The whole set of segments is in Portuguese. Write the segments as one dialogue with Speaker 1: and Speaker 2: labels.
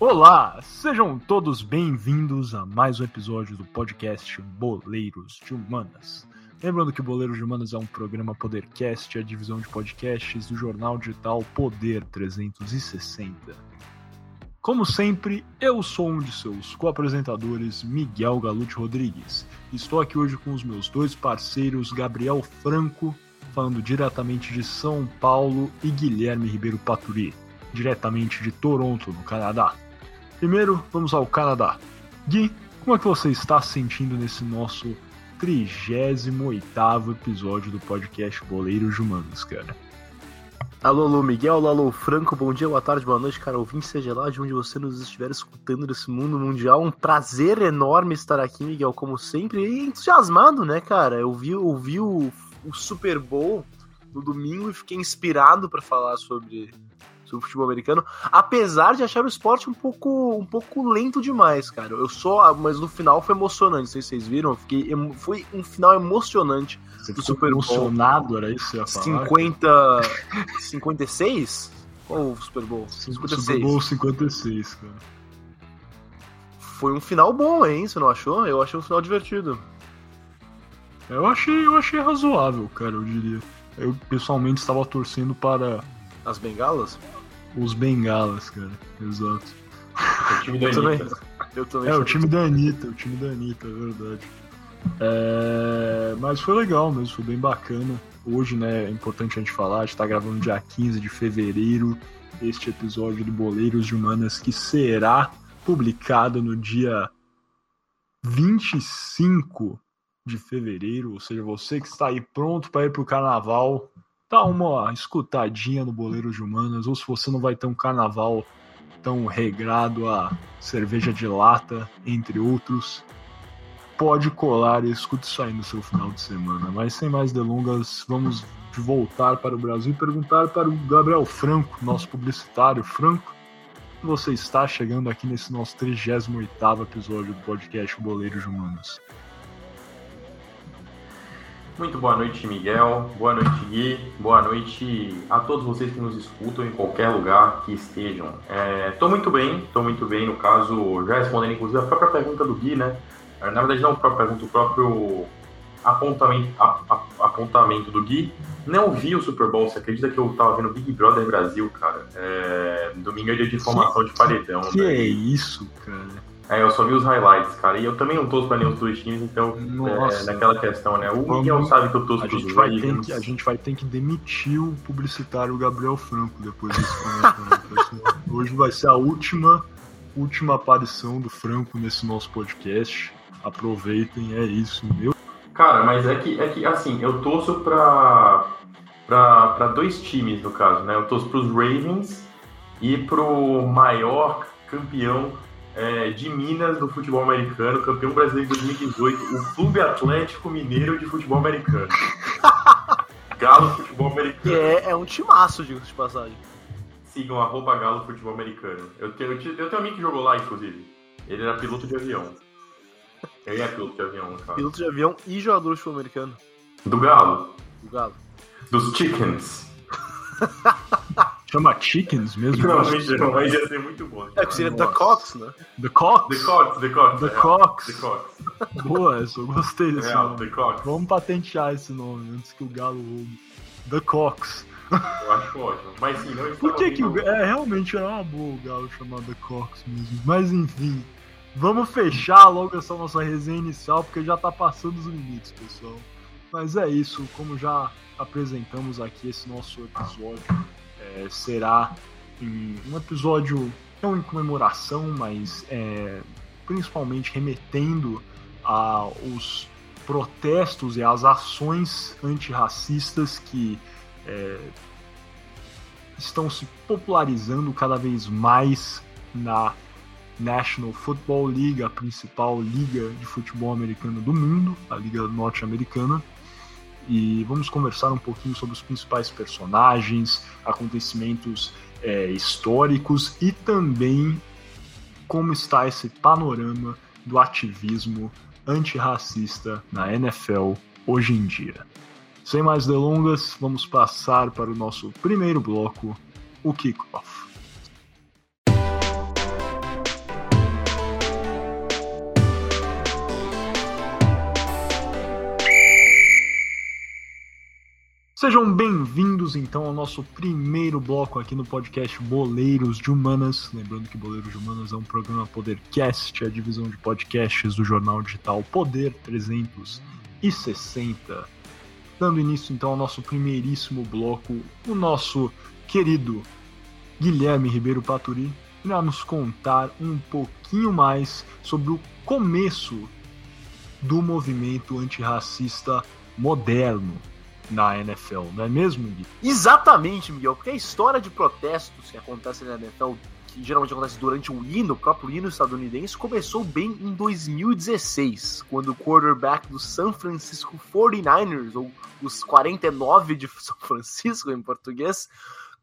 Speaker 1: Olá, sejam todos bem-vindos a mais um episódio do podcast Boleiros de Humanas. Lembrando que Boleiros de Humanas é um programa Podercast, a divisão de podcasts do jornal digital Poder 360. Como sempre, eu sou um de seus co-apresentadores, Miguel Galute Rodrigues. Estou aqui hoje com os meus dois parceiros, Gabriel Franco, falando diretamente de São Paulo, e Guilherme Ribeiro Paturi, diretamente de Toronto, no Canadá. Primeiro, vamos ao Canadá. Gui, como é que você está sentindo nesse nosso 38 episódio do podcast Boleiros Humanos, cara?
Speaker 2: Alô, alô, Miguel, alô, Franco, bom dia, boa tarde, boa noite, cara. Ouvinte, seja lá de onde você nos estiver escutando nesse mundo mundial. Um prazer enorme estar aqui, Miguel, como sempre. E entusiasmado, né, cara? Eu vi, eu vi o, o Super Bowl no domingo e fiquei inspirado para falar sobre, sobre futebol americano, apesar de achar o esporte um pouco, um pouco lento demais, cara. Eu só, mas no final foi emocionante, não sei se vocês viram, fiquei, foi um final emocionante
Speaker 1: Você do Super Bowl. emocionado, era isso que
Speaker 2: ia falar? 50 56? Qual o Super Bowl?
Speaker 1: 56. Super Bowl 56, cara.
Speaker 2: Foi um final bom, hein? Você não achou? Eu achei um final divertido.
Speaker 1: Eu achei, eu achei razoável, cara, eu diria. Eu pessoalmente estava torcendo para
Speaker 2: as bengalas?
Speaker 1: Os bengalas, cara. Exato.
Speaker 3: O time da Anitta.
Speaker 1: Também, eu também é, o time da Anitta, o time da Anitta, é verdade. É, mas foi legal mesmo, foi bem bacana. Hoje, né, é importante a gente falar, a gente tá gravando dia 15 de fevereiro este episódio do Boleiros de Humanas, que será publicado no dia 25 de fevereiro, ou seja, você que está aí pronto para ir para o carnaval, dá uma escutadinha no Boleiro de Humanas, ou se você não vai ter um carnaval tão regrado a cerveja de lata, entre outros, pode colar e escute isso aí no seu final de semana. Mas sem mais delongas, vamos voltar para o Brasil e perguntar para o Gabriel Franco, nosso publicitário Franco, você está chegando aqui nesse nosso 38º episódio do podcast Boleiro de Humanas.
Speaker 3: Muito boa noite, Miguel. Boa noite, Gui. Boa noite a todos vocês que nos escutam em qualquer lugar que estejam. Estou é, muito bem, estou muito bem. No caso, já respondendo inclusive a própria pergunta do Gui, né? É, na verdade, não a própria pergunta, o próprio apontamento, a, a, apontamento do Gui. Não vi o Super Bowl. Você acredita que eu estava vendo Big Brother Brasil, cara? É, domingo é dia de formação de paredão.
Speaker 1: Que né? é isso, cara?
Speaker 3: É, eu só vi os highlights, cara. E eu também não torço pra nenhum dos dois times, então é, naquela questão, né? O Miguel sabe que eu torço pros
Speaker 1: Ravens. Que, a gente vai ter que demitir o publicitário Gabriel Franco depois desse comentário. Hoje vai ser a última, última aparição do Franco nesse nosso podcast. Aproveitem, é isso, meu.
Speaker 3: Cara, mas é que, é que assim, eu torço pra, pra, pra dois times, no caso, né? Eu torço pros Ravens e pro maior campeão é, de Minas do futebol americano, campeão brasileiro de 2018, o Clube Atlético Mineiro de futebol americano. Galo Futebol Americano.
Speaker 2: É, é um timaço, digo de passagem.
Speaker 3: Sigam arroba Galo Futebol Americano. Eu tenho, eu tenho um amigo que jogou lá, inclusive. Ele era piloto de avião. Ele é piloto de avião, cara.
Speaker 2: Piloto de avião e jogador de futebol americano.
Speaker 3: Do Galo.
Speaker 2: Do Galo.
Speaker 3: Dos Chickens.
Speaker 1: Chama Chickens mesmo?
Speaker 3: Não, mas ia ser muito bom.
Speaker 2: É que seria The Cox, né?
Speaker 1: The Cox?
Speaker 3: The Cox, The Cox.
Speaker 1: The
Speaker 3: é,
Speaker 1: Cox.
Speaker 3: The Cox.
Speaker 1: Boa, eu gostei desse
Speaker 3: é,
Speaker 1: nome.
Speaker 3: The Cox.
Speaker 1: Vamos patentear esse nome antes que o Galo roube. The Cox.
Speaker 3: Eu acho ótimo. Mas sim, não
Speaker 1: Por que que o É, realmente era uma boa o Galo chamar The Cox mesmo. Mas enfim. Vamos fechar logo essa nossa resenha inicial, porque já tá passando os limites, pessoal. Mas é isso, como já apresentamos aqui esse nosso episódio, é, será um episódio não em comemoração, mas é, principalmente remetendo aos protestos e às ações antirracistas que é, estão se popularizando cada vez mais na National Football League, a principal liga de futebol americano do mundo, a liga norte-americana e vamos conversar um pouquinho sobre os principais personagens, acontecimentos é, históricos e também como está esse panorama do ativismo antirracista na NFL hoje em dia. Sem mais delongas, vamos passar para o nosso primeiro bloco, o kickoff. Sejam bem-vindos então ao nosso primeiro bloco aqui no podcast Boleiros de Humanas. Lembrando que Boleiros de Humanas é um programa Podercast, a divisão de podcasts do jornal digital Poder 360. Dando início então ao nosso primeiríssimo bloco, o nosso querido Guilherme Ribeiro Paturi irá nos contar um pouquinho mais sobre o começo do movimento antirracista moderno na NFL, não é mesmo, Gui?
Speaker 2: Exatamente, Miguel, porque a história de protestos que acontece na NFL, que geralmente acontece durante o hino, o próprio hino estadunidense, começou bem em 2016, quando o quarterback do San Francisco 49ers, ou os 49 de São Francisco em português,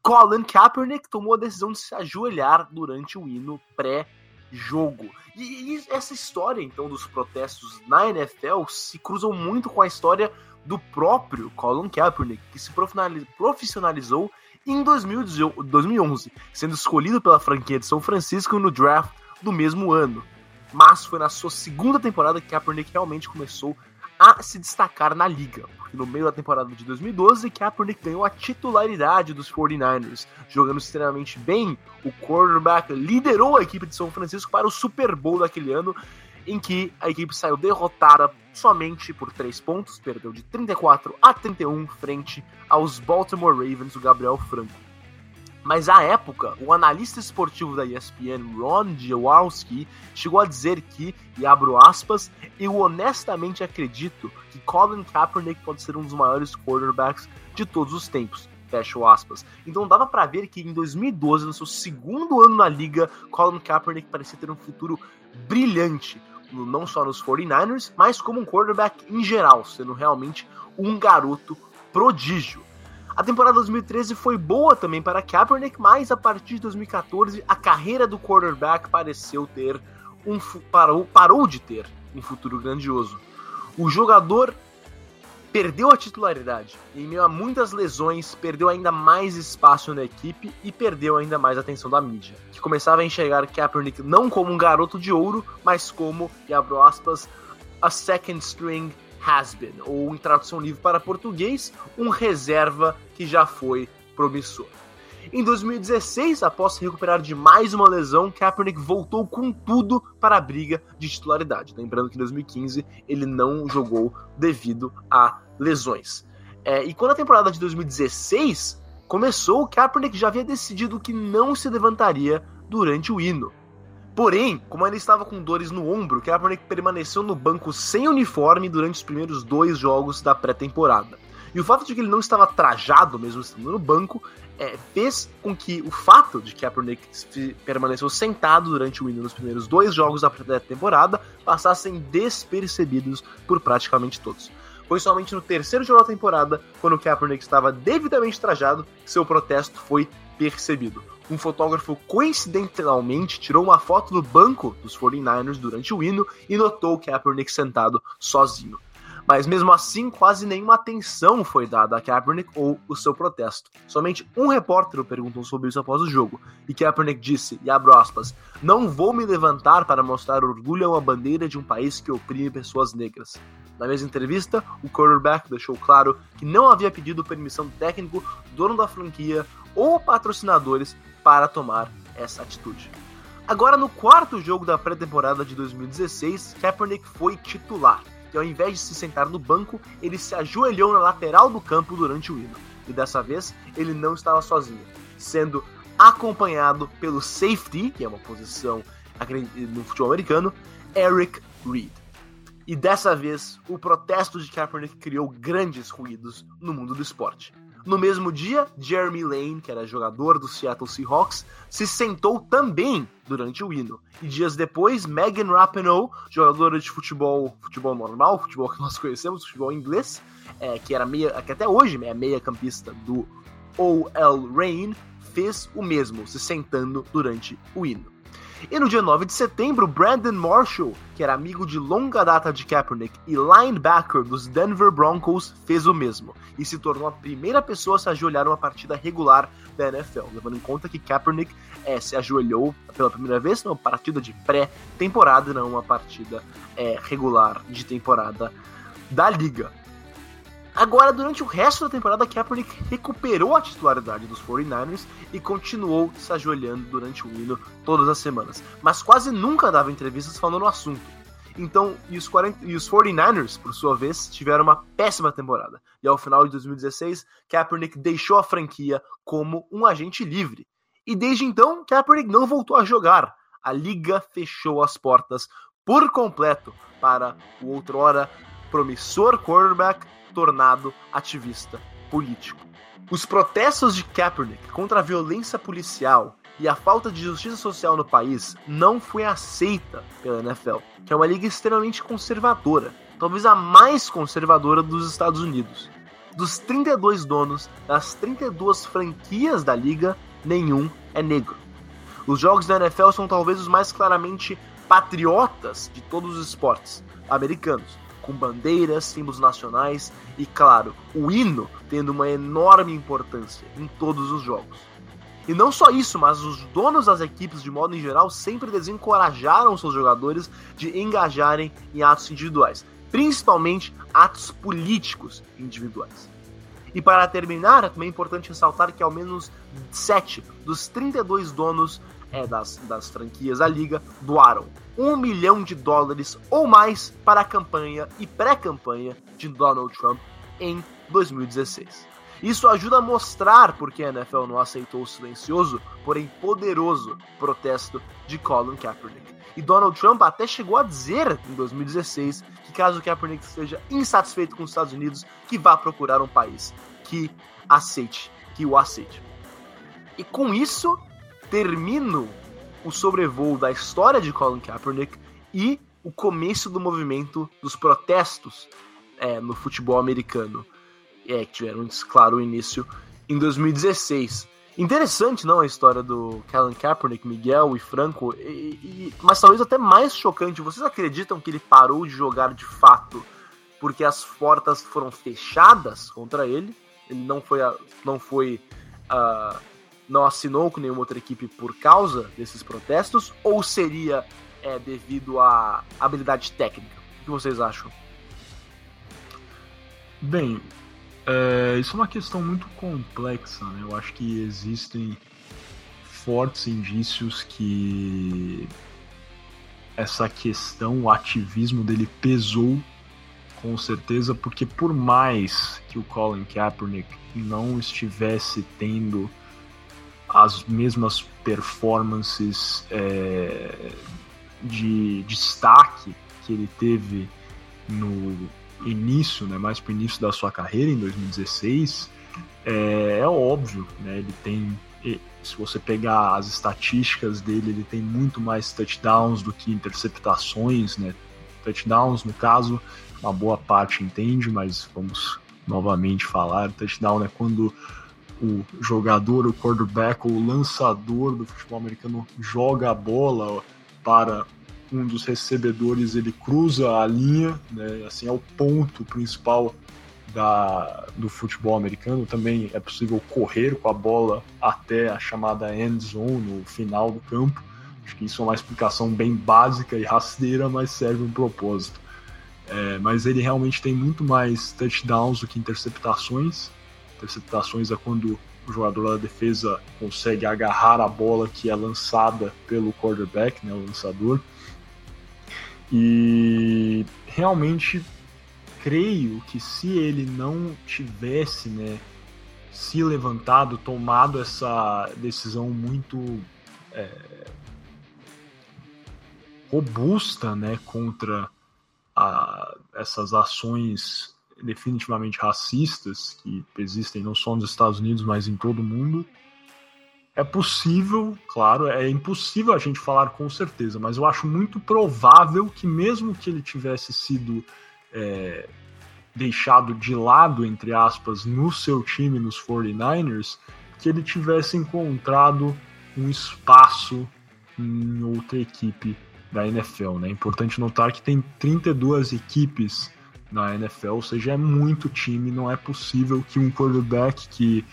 Speaker 2: Colin Kaepernick tomou a decisão de se ajoelhar durante o hino pré-jogo. E, e essa história, então, dos protestos na NFL se cruzam muito com a história do próprio Colin Kaepernick, que se profissionalizou em 2011, sendo escolhido pela franquia de São Francisco no draft do mesmo ano. Mas foi na sua segunda temporada que Kaepernick realmente começou a se destacar na liga, porque no meio da temporada de 2012, Kaepernick ganhou a titularidade dos 49ers, jogando extremamente bem. O quarterback liderou a equipe de São Francisco para o Super Bowl daquele ano, em que a equipe saiu derrotada somente por 3 pontos, perdeu de 34 a 31 frente aos Baltimore Ravens do Gabriel Franco. Mas à época, o analista esportivo da ESPN, Ron Jaworski, chegou a dizer que, e abro aspas, eu honestamente acredito que Colin Kaepernick pode ser um dos maiores quarterbacks de todos os tempos. Fecho aspas. Então dava para ver que em 2012, no seu segundo ano na liga, Colin Kaepernick parecia ter um futuro brilhante não só nos 49ers, mas como um quarterback em geral, sendo realmente um garoto prodígio. A temporada 2013 foi boa também para Kaepernick, mas a partir de 2014 a carreira do quarterback pareceu ter um parou, parou de ter um futuro grandioso. O jogador perdeu a titularidade. Em meio a muitas lesões, perdeu ainda mais espaço na equipe e perdeu ainda mais a atenção da mídia, que começava a enxergar Kaepernick não como um garoto de ouro, mas como, e abro aspas, a second string has-been, ou em tradução livre para português, um reserva que já foi promissor. Em 2016, após se recuperar de mais uma lesão, Kaepernick voltou com tudo para a briga de titularidade. Lembrando que em 2015 ele não jogou devido a lesões. É, e quando a temporada de 2016 começou, Kaepernick já havia decidido que não se levantaria durante o hino. Porém, como ele estava com dores no ombro, Kaepernick permaneceu no banco sem uniforme durante os primeiros dois jogos da pré-temporada. E o fato de que ele não estava trajado, mesmo estando no banco, é, fez com que o fato de Kaepernick permaneceu sentado durante o hino nos primeiros dois jogos da temporada passassem despercebidos por praticamente todos. Foi somente no terceiro jogo da temporada, quando Kaepernick estava devidamente trajado, que seu protesto foi percebido. Um fotógrafo coincidentalmente tirou uma foto do banco dos 49ers durante o hino e notou Kaepernick sentado sozinho mas mesmo assim quase nenhuma atenção foi dada a Kaepernick ou o seu protesto. Somente um repórter perguntou sobre isso após o jogo, e Kaepernick disse, e abro aspas, não vou me levantar para mostrar orgulho a uma bandeira de um país que oprime pessoas negras. Na mesma entrevista, o quarterback deixou claro que não havia pedido permissão técnico, dono da franquia ou patrocinadores para tomar essa atitude. Agora, no quarto jogo da pré-temporada de 2016, Kaepernick foi titular que ao invés de se sentar no banco, ele se ajoelhou na lateral do campo durante o hino. E dessa vez, ele não estava sozinho, sendo acompanhado pelo safety, que é uma posição no futebol americano, Eric Reed. E dessa vez, o protesto de Kaepernick criou grandes ruídos no mundo do esporte. No mesmo dia, Jeremy Lane, que era jogador do Seattle Seahawks, se sentou também durante o hino. E dias depois, Megan Rapinoe, jogadora de futebol, futebol normal, futebol que nós conhecemos, futebol inglês, é, que era meia, que até hoje é meia campista do OL Reign, fez o mesmo, se sentando durante o hino. E no dia 9 de setembro, Brandon Marshall, que era amigo de longa data de Kaepernick e linebacker dos Denver Broncos, fez o mesmo e se tornou a primeira pessoa a se ajoelhar numa partida regular da NFL, levando em conta que Kaepernick é, se ajoelhou pela primeira vez numa partida de pré-temporada, não uma partida é, regular de temporada da liga. Agora, durante o resto da temporada, Kaepernick recuperou a titularidade dos 49ers e continuou se ajoelhando durante o hino todas as semanas, mas quase nunca dava entrevistas falando no assunto. Então, e os, 40, e os 49ers, por sua vez, tiveram uma péssima temporada. E ao final de 2016, Kaepernick deixou a franquia como um agente livre. E desde então, Kaepernick não voltou a jogar. A liga fechou as portas por completo para o outrora promissor quarterback tornado ativista político. Os protestos de Kaepernick contra a violência policial e a falta de justiça social no país não foi aceita pela NFL, que é uma liga extremamente conservadora, talvez a mais conservadora dos Estados Unidos. Dos 32 donos das 32 franquias da liga, nenhum é negro. Os jogos da NFL são talvez os mais claramente patriotas de todos os esportes americanos, com bandeiras, símbolos nacionais e, claro, o hino tendo uma enorme importância em todos os jogos. E não só isso, mas os donos das equipes, de modo em geral, sempre desencorajaram seus jogadores de engajarem em atos individuais, principalmente atos políticos individuais. E para terminar, é também importante ressaltar que ao menos 7 dos 32 donos é, das, das franquias da liga doaram um milhão de dólares ou mais para a campanha e pré-campanha de Donald Trump em 2016. Isso ajuda a mostrar por que a NFL não aceitou o silencioso, porém poderoso protesto de Colin Kaepernick. E Donald Trump até chegou a dizer em 2016 que caso Kaepernick esteja insatisfeito com os Estados Unidos, que vá procurar um país que aceite, que o aceite. E com isso, termino o sobrevoo da história de Colin Kaepernick e o começo do movimento dos protestos é, no futebol americano. É, que tiveram, claro, o início em 2016. Interessante, não, a história do Colin Kaepernick, Miguel e Franco, e, e, mas talvez até mais chocante. Vocês acreditam que ele parou de jogar de fato porque as portas foram fechadas contra ele? Ele não foi, não foi uh, não assinou com nenhuma outra equipe por causa desses protestos? Ou seria é, devido à habilidade técnica? O que vocês acham?
Speaker 1: Bem, é, isso é uma questão muito complexa, né? Eu acho que existem fortes indícios que essa questão, o ativismo dele pesou com certeza, porque por mais que o Colin Kaepernick não estivesse tendo as mesmas performances é, de destaque que ele teve no início, né, mais para o início da sua carreira, em 2016, é, é óbvio, né, ele tem, se você pegar as estatísticas dele, ele tem muito mais touchdowns do que interceptações, né, touchdowns, no caso, uma boa parte entende, mas vamos novamente falar, touchdown é quando o jogador, o quarterback, o lançador do futebol americano joga a bola para um dos recebedores, ele cruza a linha, né, assim é o ponto principal da, do futebol americano. Também é possível correr com a bola até a chamada end zone, no final do campo. Acho que isso é uma explicação bem básica e rasteira, mas serve um propósito. É, mas ele realmente tem muito mais touchdowns do que interceptações. Interceptações é quando o jogador da defesa consegue agarrar a bola que é lançada pelo quarterback, né, o lançador. E realmente creio que se ele não tivesse, né, se levantado, tomado essa decisão muito é, robusta, né, contra a, essas ações definitivamente racistas que existem não só nos Estados Unidos, mas em todo o mundo. É possível, claro, é impossível a gente falar com certeza, mas eu acho muito provável que, mesmo que ele tivesse sido é, deixado de lado, entre aspas, no seu time, nos 49ers, que ele tivesse encontrado um espaço em outra equipe da NFL. Né? É importante notar que tem 32 equipes na NFL, ou seja, é muito time, não é possível que um quarterback que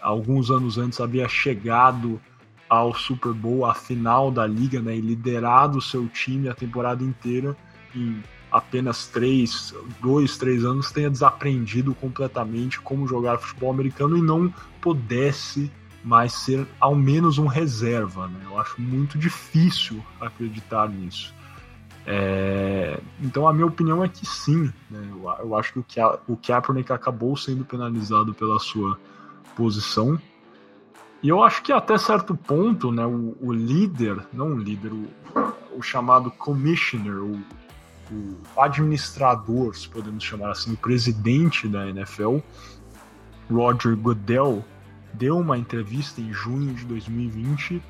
Speaker 1: alguns anos antes havia chegado ao Super Bowl, à final da liga, né, e liderado o seu time a temporada inteira, em apenas três, dois, três anos tenha desaprendido completamente como jogar futebol americano e não pudesse mais ser ao menos um reserva. Né? Eu acho muito difícil acreditar nisso. É, então a minha opinião é que sim. Né? Eu, eu, acho que o, Ka o Kaepernick acabou sendo penalizado pela sua posição. E eu acho que até certo ponto, né, o, o líder, não o líder, o, o chamado commissioner, o, o, administrador, se podemos chamar assim, o presidente da NFL, Roger Goodell, deu uma entrevista em junho de 2020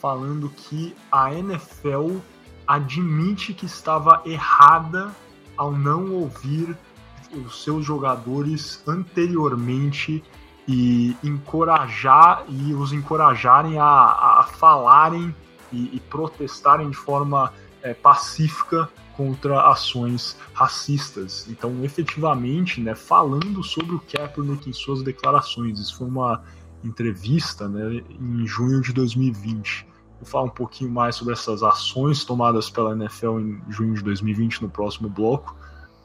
Speaker 1: falando que a NFL admite que estava errada ao não ouvir os seus jogadores anteriormente e encorajar e os encorajarem a, a falarem e, e, protestarem de forma é, pacífica contra ações racistas. Então, efetivamente, né, falando sobre o Kaepernick em suas declarações, isso foi uma entrevista né, em junho de 2020. Vou falar um pouquinho mais sobre essas ações tomadas pela NFL em junho de 2020 no próximo bloco,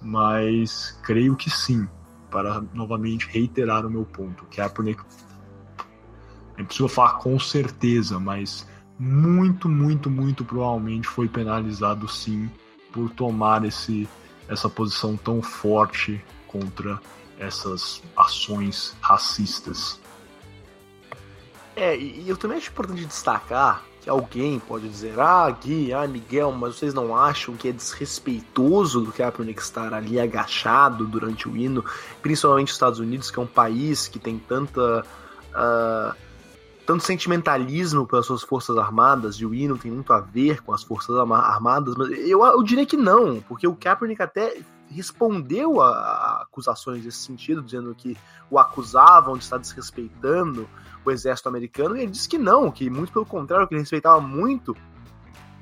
Speaker 1: mas creio que sim, para novamente reiterar o meu ponto. Kaepernick, é possível falar com certeza, mas muito, muito, muito provavelmente foi penalizado sim por tomar esse, essa posição tão forte contra essas ações racistas.
Speaker 2: É, e eu também acho importante destacar que alguém pode dizer, ah, Gui, ah, Miguel, mas vocês não acham que é desrespeitoso do Kaepernick estar ali agachado durante o hino, principalmente os Estados Unidos, que é um país que tem tanta. Uh, tanto sentimentalismo pelas suas forças armadas, e o hino tem muito a ver com as forças armadas, mas eu, eu diria que não, porque o Kaepernick até respondeu a, a acusações nesse sentido, dizendo que o acusavam de estar desrespeitando o exército americano, e ele disse que não, que muito pelo contrário, que ele respeitava muito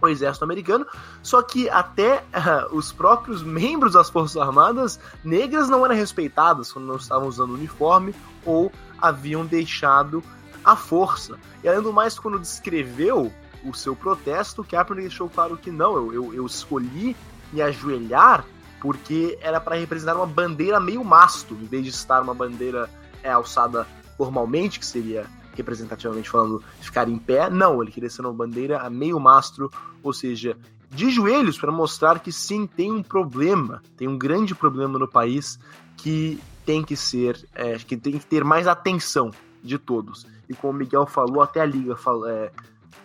Speaker 2: o exército americano, só que até uh, os próprios membros das Forças Armadas negras não eram respeitados quando não estavam usando uniforme ou haviam deixado a força. E além do mais, quando descreveu o seu protesto, Kaepernick deixou claro que não, eu, eu, eu escolhi me ajoelhar porque era para representar uma bandeira meio masto, em vez de estar uma bandeira é, alçada formalmente, que seria representativamente falando ficar em pé. Não, ele queria ser uma bandeira a meio mastro, ou seja, de joelhos para mostrar que sim, tem um problema, tem um grande problema no país que tem que ser, é, que tem que ter mais atenção de todos. E como o Miguel falou, até a Liga falou, é,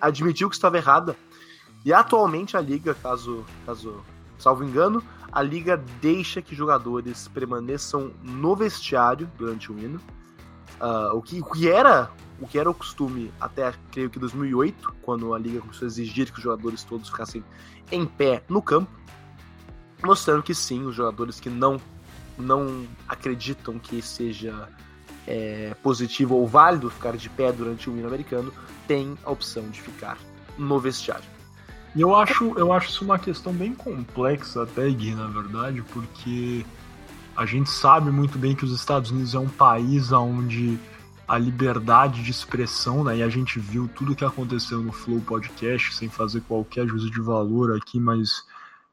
Speaker 2: admitiu que estava errada. E atualmente a Liga, caso, caso salvo engano, a Liga deixa que jogadores permaneçam no vestiário durante o hino. Uh, o, que, o, que, era o que era o costume até creio que 2008, quando a liga começou a exigir que os jogadores todos ficassem em pé no campo, mostrando que sim, os jogadores que não não acreditam que seja é, positivo ou válido ficar de pé durante o hino americano têm a opção de ficar no vestiário.
Speaker 1: E eu acho, eu acho isso uma questão bem complexa até, Gui, na verdade, porque a gente sabe muito bem que os Estados Unidos é um país onde a liberdade de expressão, né? E a gente viu tudo o que aconteceu no Flow Podcast, sem fazer qualquer juízo de valor aqui, mas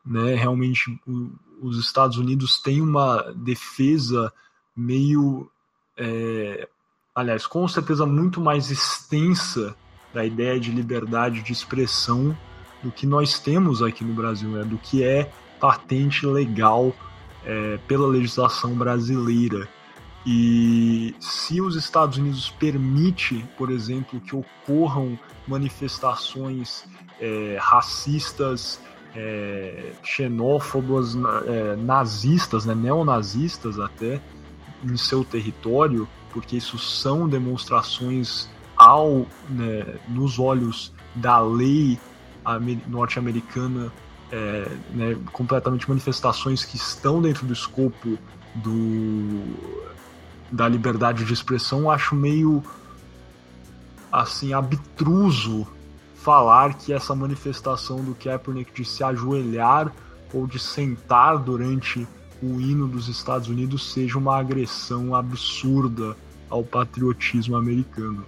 Speaker 1: né, realmente o, os Estados Unidos têm uma defesa meio. É, aliás, com certeza muito mais extensa da ideia de liberdade de expressão do que nós temos aqui no Brasil, né? Do que é patente legal é, pela legislação brasileira. E se os Estados Unidos permite, por exemplo, que ocorram manifestações é, racistas, é, xenófobas, é, nazistas, né, neonazistas até, em seu território, porque isso são demonstrações ao, né, nos olhos da lei norte-americana é, né, completamente manifestações que estão dentro do escopo do, da liberdade de expressão, acho meio assim abstruso falar que essa manifestação do Kaepernick de se ajoelhar ou de sentar durante o hino dos Estados Unidos seja uma agressão absurda ao patriotismo americano.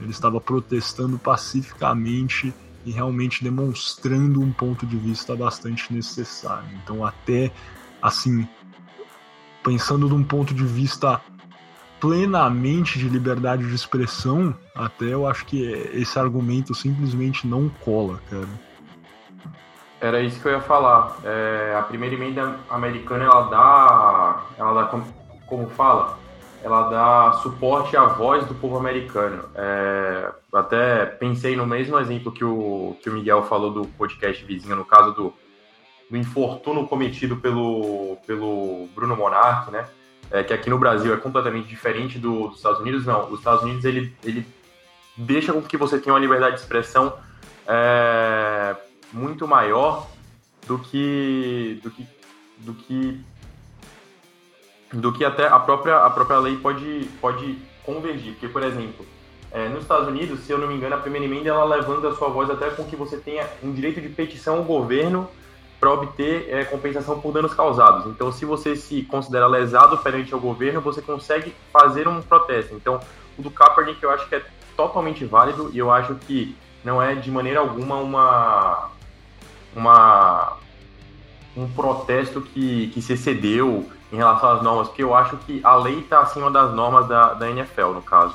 Speaker 1: Ele estava protestando pacificamente e realmente demonstrando um ponto de vista bastante necessário. Então, até assim, pensando de um ponto de vista plenamente de liberdade de expressão, até eu acho que esse argumento simplesmente não cola, cara.
Speaker 3: Era isso que eu ia falar. É, a primeira emenda americana ela dá, ela dá como, como fala, ela dá suporte à voz do povo americano. É, até pensei no mesmo exemplo que o, que o Miguel falou do podcast vizinho, no caso do, do infortúnio cometido pelo, pelo Bruno Monarque, né? É, que aqui no Brasil é completamente diferente do, dos Estados Unidos. Não, os Estados Unidos ele, ele deixa com que você tenha uma liberdade de expressão é, muito maior do que, do que, do que do que até a própria, a própria lei pode, pode convergir. Porque, por exemplo, é, nos Estados Unidos, se eu não me engano, a primeira emenda ela levanta a sua voz até com que você tenha um direito de petição ao governo para obter é, compensação por danos causados. Então, se você se considera lesado perante o governo, você consegue fazer um protesto. Então, o do Kaepernick eu acho que é totalmente válido e eu acho que não é de maneira alguma uma, uma um protesto que, que se excedeu em relação às normas, porque eu acho que a lei está acima das normas da, da NFL, no caso.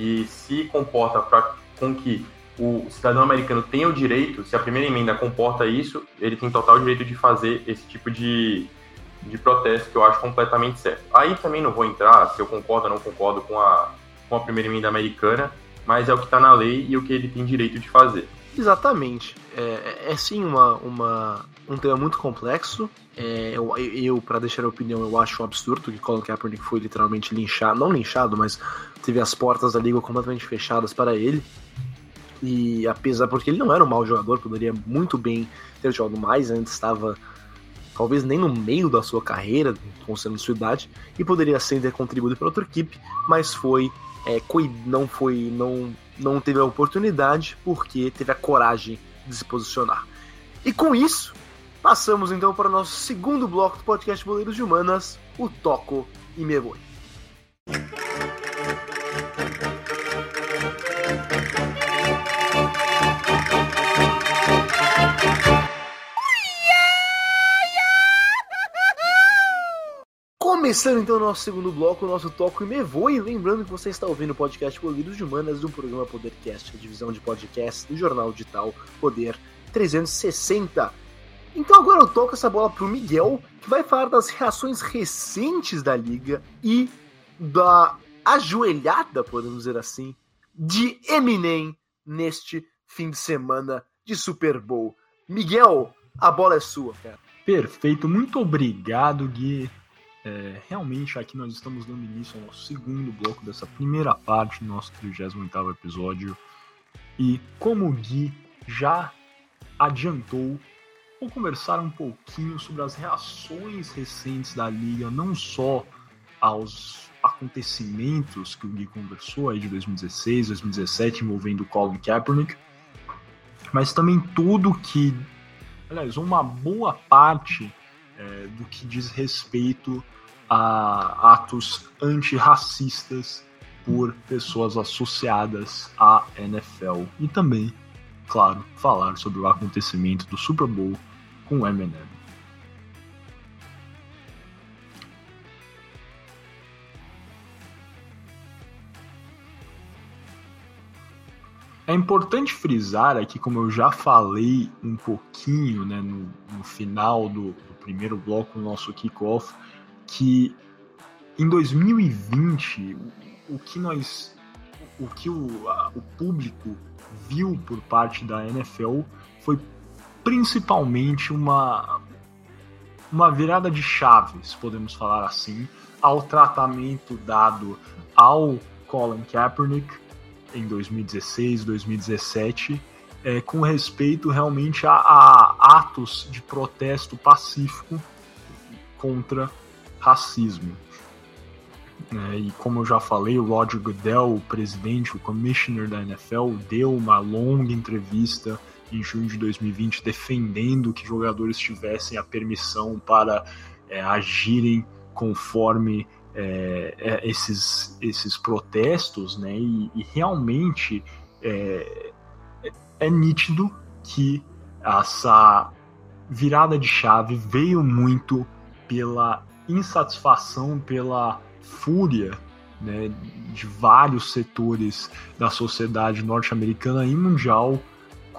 Speaker 3: E se comporta pra, com que o cidadão americano tenha o direito, se a primeira emenda comporta isso, ele tem total direito de fazer esse tipo de, de protesto que eu acho completamente certo. Aí também não vou entrar se eu concordo ou não concordo com a, com a primeira emenda americana, mas é o que está na lei e o que ele tem direito de fazer.
Speaker 2: Exatamente. É, é sim uma, uma, um tema muito complexo. É, eu, eu para deixar a opinião, eu acho um absurdo que Colin Kaepernick foi literalmente linchado, não linchado, mas teve as portas da liga completamente fechadas para ele. E apesar, porque ele não era um mau jogador, poderia muito bem ter jogado mais, ainda estava talvez nem no meio da sua carreira, considerando sua idade, e poderia sim ter contribuído para outra equipe, mas foi é, não foi não não teve a oportunidade porque teve a coragem de se posicionar. E com isso, passamos então para o nosso segundo bloco do podcast Boleiros de Humanas, o Toco e Me. Começando então o nosso segundo bloco, o nosso Toco e Me Voe. Lembrando que você está ouvindo o podcast Bolírios de Humanas do programa Podercast, a divisão de podcast do jornal digital Poder 360. Então agora eu toco essa bola para o Miguel, que vai falar das reações recentes da liga e da ajoelhada, podemos dizer assim, de Eminem neste fim de semana de Super Bowl. Miguel, a bola é sua, cara.
Speaker 1: Perfeito, muito obrigado, Gui. É, realmente aqui nós estamos dando início ao nosso segundo bloco dessa primeira parte do nosso 38 episódio. E como o Gui já adiantou, vou conversar um pouquinho sobre as reações recentes da liga, não só aos acontecimentos que o Gui conversou aí de 2016, 2017 envolvendo Colin Kaepernick, mas também tudo que, aliás, uma boa parte é, do que diz respeito a atos antirracistas por pessoas associadas à NFL e também, claro, falar sobre o acontecimento do Super Bowl com Eminem. É importante frisar aqui, como eu já falei um pouquinho né, no, no final do, do, primeiro bloco do nosso kickoff, que em 2020 o, o que nós, o que o, a, o público viu por parte da NFL foi principalmente uma uma virada de chaves, podemos falar assim, ao tratamento dado ao Colin Kaepernick em 2016, 2017, é, com respeito realmente a, a, atos de protesto pacífico contra racismo. É, e como eu já falei, o Roger Goodell, o presidente, o commissioner da NFL, deu uma longa entrevista em junho de 2020 defendendo que jogadores tivessem a permissão para é, agirem conforme é, é, esses, esses protestos, né? E, e realmente é, é, nítido que essa virada de chave veio muito pela insatisfação, pela fúria né, de vários setores da sociedade norte-americana e mundial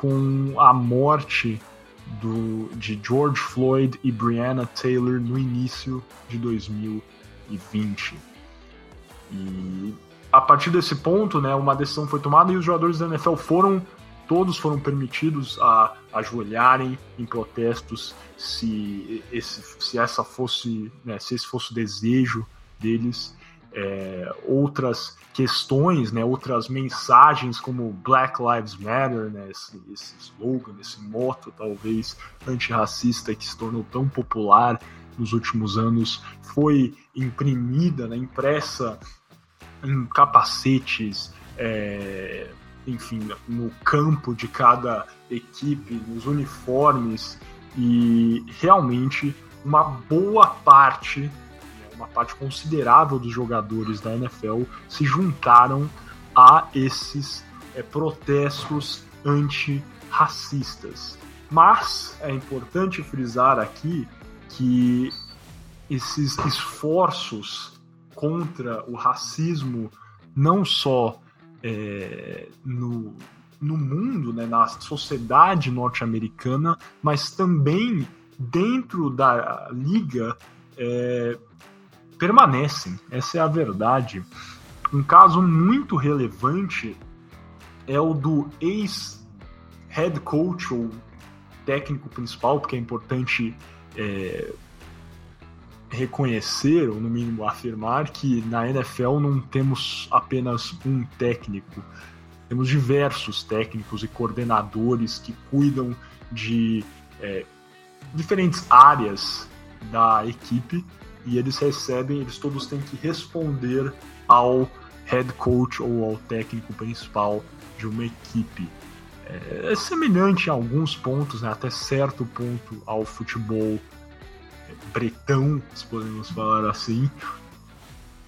Speaker 1: com a morte do, de George Floyd e Breonna Taylor no início de 2020. E a partir desse ponto, né, uma decisão foi tomada e os jogadores da NFL foram todos foram permitidos a ajoelharem em protestos se, esse, se essa fosse né, se esse fosse o desejo deles é, outras questões, né, outras mensagens como Black Lives Matter, né, esse, esse slogan, esse moto talvez antirracista que se tornou tão popular nos últimos anos, foi imprimida, né, impressa em capacetes, é, enfim, no campo de cada equipe, nos uniformes e realmente uma boa parte uma parte considerável dos jogadores da NFL se juntaram a esses é, protestos antirracistas. Mas é importante frisar aqui que esses esforços contra o racismo, não só é, no, no mundo, né, na sociedade norte-americana, mas também dentro da liga, é, permanecem. Essa é a verdade. Um caso muito relevante é o do ex-head coach ou técnico principal, porque é importante é, reconhecer, ou no mínimo afirmar, que na NFL não temos apenas um técnico, temos diversos técnicos e coordenadores que cuidam de é, diferentes áreas da equipe e eles recebem, eles todos têm que responder ao head coach ou ao técnico principal de uma equipe. É, é semelhante em alguns pontos, né, até certo ponto, ao futebol bretão, se podemos falar assim,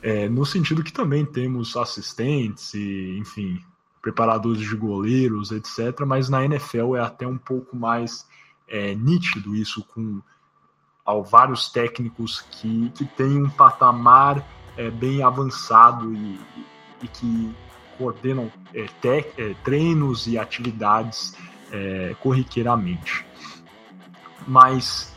Speaker 1: é, no sentido que também temos assistentes e, enfim, preparadores de goleiros, etc. Mas na NFL é até um pouco mais é, nítido isso com ao vários técnicos que, que têm um patamar é, bem avançado e, e que coordenam é, te, é, treinos e atividades é, corriqueiramente. Mas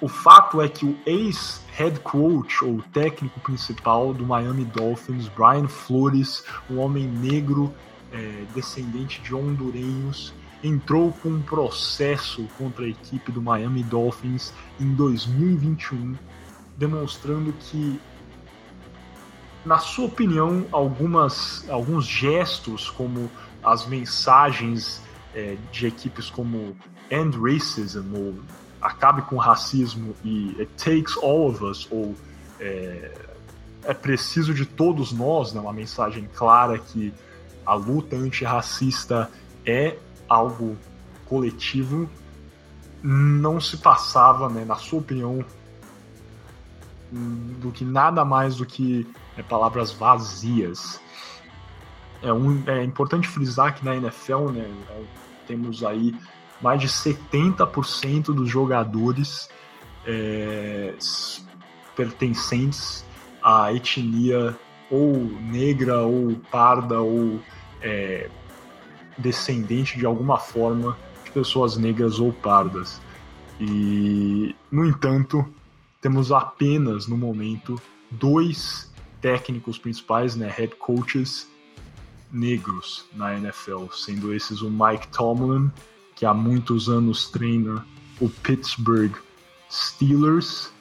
Speaker 1: o fato é que o ex-head coach ou técnico principal do Miami Dolphins, Brian Flores, um homem negro é, descendente de hondurenhos, entrou com um processo contra a equipe do Miami Dolphins em 2021, demonstrando que, na sua opinião, algumas, alguns gestos, como as mensagens é, de equipes como End Racism, ou Acabe com o Racismo e It Takes All of Us, ou é, é preciso de todos nós, né, uma mensagem clara que a luta antirracista é algo coletivo, não se passava, né, na sua opinião, do que nada mais do que é, palavras vazias. É, um, é importante frisar que na NFL né, temos aí mais de 70% dos jogadores é, pertencentes à etnia ou negra ou parda ou é, descendente de alguma forma de pessoas negras ou pardas. E, no entanto, temos apenas no momento dois técnicos principais, né, head coaches negros na NFL, sendo esses o Mike Tomlin, que há muitos anos treina o Pittsburgh Steelers,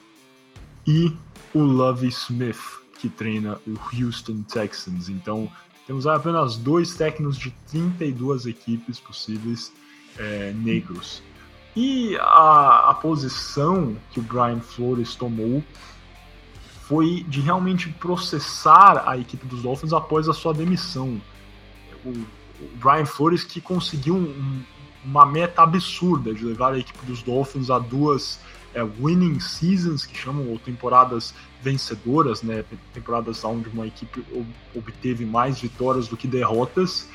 Speaker 1: e o Lovie Smith, que treina o Houston Texans. Então, temos apenas dois técnicos de 32 equipes possíveis é, negros. E a, a posição que o Brian Flores tomou foi de realmente processar a equipe dos Dolphins após a sua demissão. O, o Brian Flores que conseguiu um, uma meta absurda de levar a equipe dos Dolphins a duas é, winning seasons, que chamam, ou temporadas vencedoras, né, temporadas onde uma equipe obteve mais vitórias do que derrotas,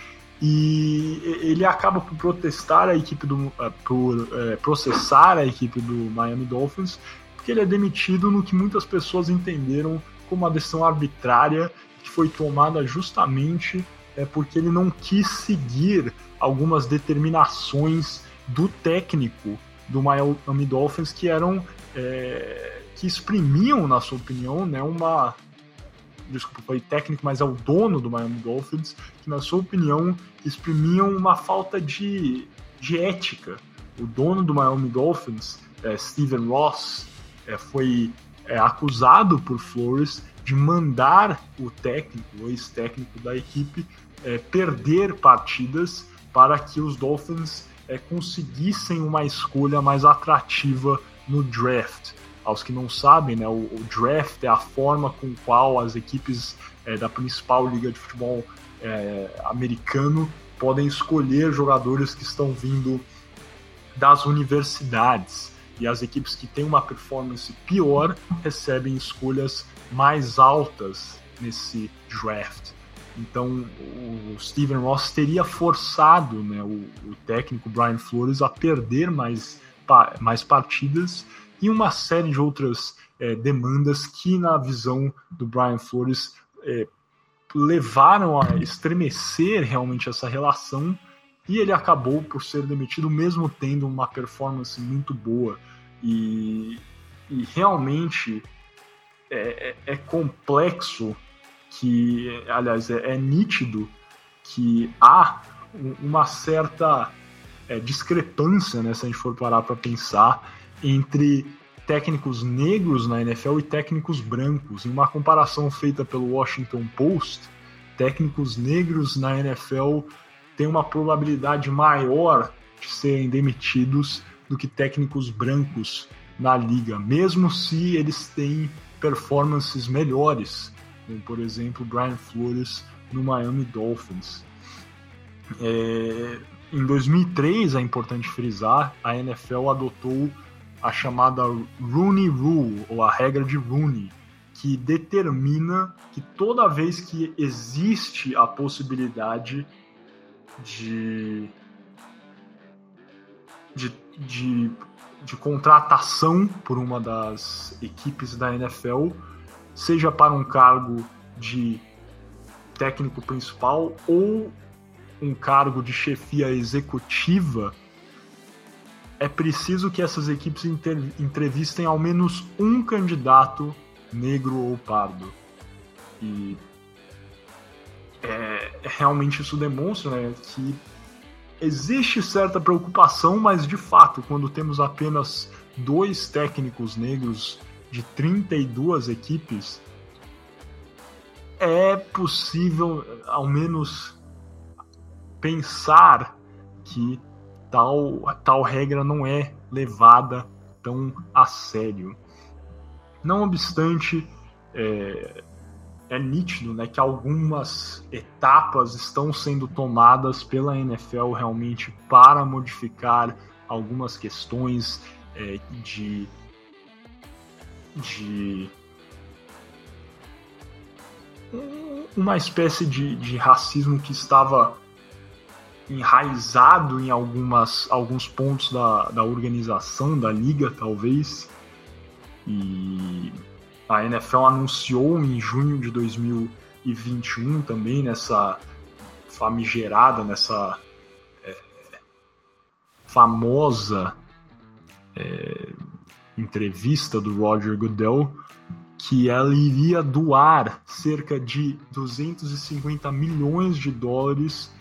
Speaker 1: e ele acaba por protestar a equipe do eh, por é, processar a equipe do Miami Dolphins porque ele é demitido no que muitas pessoas entenderam como uma decisão arbitrária que foi tomada justamente é, porque ele não quis seguir algumas determinações do técnico do Miami Dolphins que eram é, que exprimiam, na sua opinião, né, uma desculpa, foi técnico, mas é o dono do Miami Dolphins, que na sua opinião exprimiam uma falta de, de ética. O dono do Miami Dolphins, é, Steven Ross, é, foi é, acusado por Flores de mandar o técnico, o ex-técnico da equipe, é, perder partidas para que os Dolphins é, conseguissem uma escolha mais atrativa no draft. Aos que não sabem, né, o, o draft é a forma com qual as equipes é, da principal liga de futebol é, americano podem escolher jogadores que estão vindo das universidades. E as equipes que têm uma performance pior recebem escolhas mais altas nesse draft. Então o Steven Ross teria forçado né, o, o, técnico Brian Flores a perder mais, mais partidas e uma série de outras é, demandas que, na visão do Brian Flores, é, levaram a estremecer realmente essa relação e ele acabou por ser demitido mesmo tendo uma performance muito boa. E, e realmente é, é, é complexo que, aliás, é, é nítido que há uma certa é, discrepância, né, se a gente for parar para pensar, entre técnicos negros na NFL e técnicos brancos. Em uma comparação feita pelo Washington Post, técnicos negros na NFL têm uma probabilidade maior de serem demitidos do que técnicos brancos na liga, mesmo se eles têm performances melhores como por exemplo Brian Flores no Miami Dolphins. É, em 2003, é importante frisar, a NFL adotou a chamada Rooney Rule, ou a regra de Rooney, que determina que toda vez que existe a possibilidade de, de, de, de contratação por uma das equipes da NFL, seja para um cargo de técnico principal ou um cargo de chefia executiva, é preciso que essas equipes entrevistem ao menos um candidato negro ou pardo. E é, realmente isso demonstra né, que existe certa preocupação, mas de fato, quando temos apenas dois técnicos negros de 32 equipes, é possível, ao menos, pensar que tal, tal regra não é levada tão a sério. Não obstante, é, é nítido né, que algumas etapas estão sendo tomadas pela NFL realmente para modificar algumas questões é, de de uma espécie de, de racismo que estava enraizado em algumas, alguns pontos da, da organização da liga, talvez. E a NFL anunciou em junho de 2021 também nessa famigerada, nessa é, famosa é, entrevista do Roger Goodell que ela iria doar cerca de 250 milhões de dólares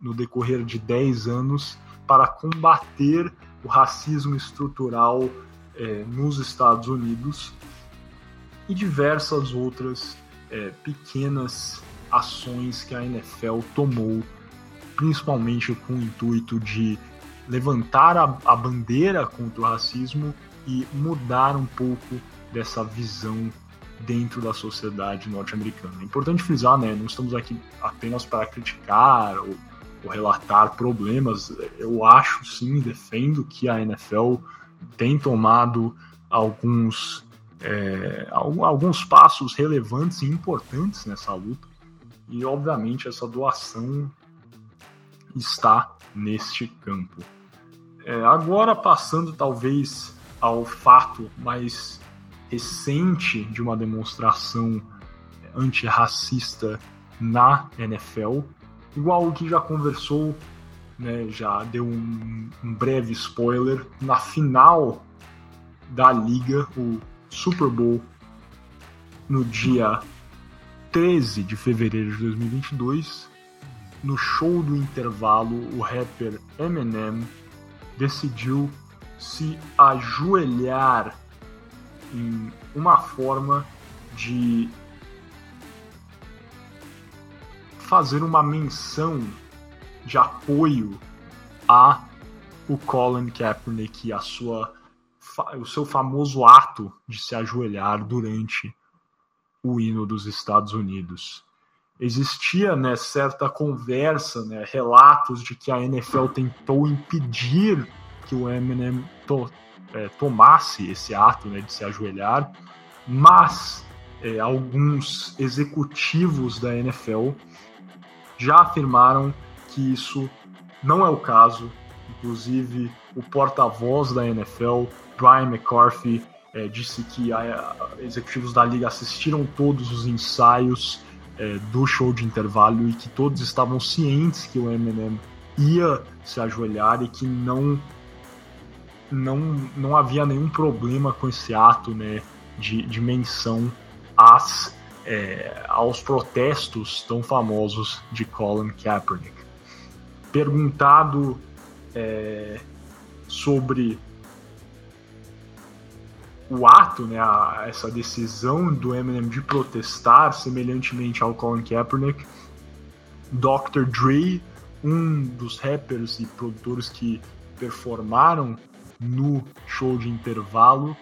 Speaker 1: no decorrer de 10 anos para combater o racismo estrutural é, nos Estados Unidos e diversas outras é, pequenas ações que a NFL tomou, principalmente com o intuito de levantar a, a bandeira contra o racismo e mudar um pouco dessa visão dentro da sociedade norte-americana. É importante frisar, né? Não estamos aqui apenas para criticar ou, ou, relatar problemas. Eu acho sim, defendo que a NFL tem tomado alguns, é, alguns passos relevantes e importantes nessa luta. E obviamente essa doação está neste campo. É, agora, passando talvez ao fato mais recente de uma demonstração antirracista na NFL, igual o que já conversou, né, já deu um, um breve spoiler, na final da liga, o Super Bowl, no dia 13 de fevereiro de 2022, no show do intervalo, o rapper Eminem decidiu se ajoelhar em uma forma de fazer uma menção de apoio a o Colin Kaepernick e a sua o seu famoso ato de se ajoelhar durante o hino dos Estados Unidos. Existia né, certa conversa, né, relatos de que a NFL tentou impedir que o Eminem to, é, tomasse esse ato né, de se ajoelhar, mas é, alguns executivos da NFL já afirmaram que isso não é o caso. Inclusive, o porta-voz da NFL, Brian McCarthy, é, disse que a, a, executivos da liga assistiram todos os ensaios é, do show de intervalo e que todos estavam cientes que o Eminem ia se ajoelhar e que não não, não havia nenhum problema com esse ato né, de, de menção às, é, aos protestos tão famosos de Colin Kaepernick. Perguntado é, sobre o ato, né, a, essa decisão do Eminem de protestar semelhantemente ao Colin Kaepernick, Dr. Dre, um dos rappers e produtores que performaram no show de intervalo,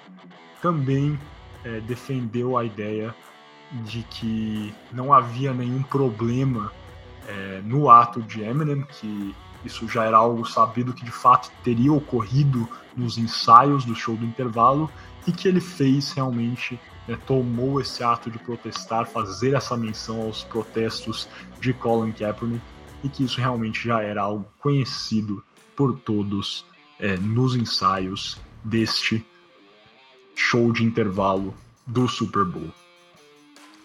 Speaker 1: também é, defendeu a ideia de que não havia nenhum problema é, no ato de Eminem, que isso já era algo sabido que de fato teria ocorrido nos ensaios do show do intervalo e que ele fez realmente, né, tomou esse ato de protestar, fazer essa menção aos protestos de Colin Kaepernick e que isso realmente já era algo conhecido por todos é, nos ensaios deste show de intervalo do Super Bowl.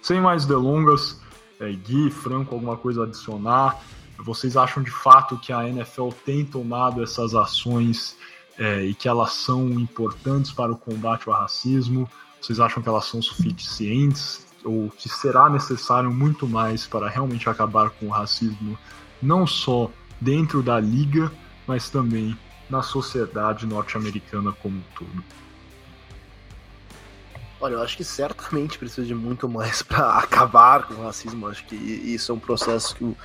Speaker 1: Sem mais delongas, é, Gui, Franco, alguma coisa a adicionar? Vocês acham de fato que a NFL tem tomado essas ações é, e que elas são importantes para o combate ao racismo? Vocês acham que elas são suficientes ou que será necessário muito mais para realmente acabar com o racismo, não só dentro da liga, mas também na sociedade norte-americana como um todo?
Speaker 2: Olha, eu acho que certamente precisa de muito mais para acabar com o racismo. Acho que isso é um processo que,